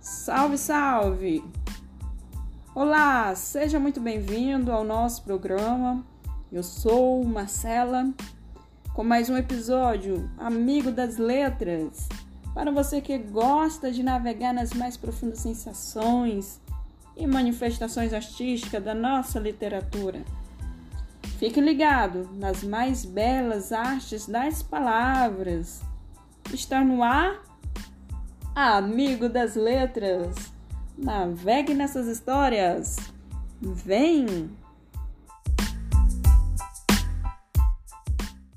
Salve, salve! Olá, seja muito bem-vindo ao nosso programa. Eu sou Marcela com mais um episódio Amigo das Letras. Para você que gosta de navegar nas mais profundas sensações e manifestações artísticas da nossa literatura. Fique ligado nas mais belas artes das palavras. Está no ar amigo das letras. Navegue nessas histórias. Vem!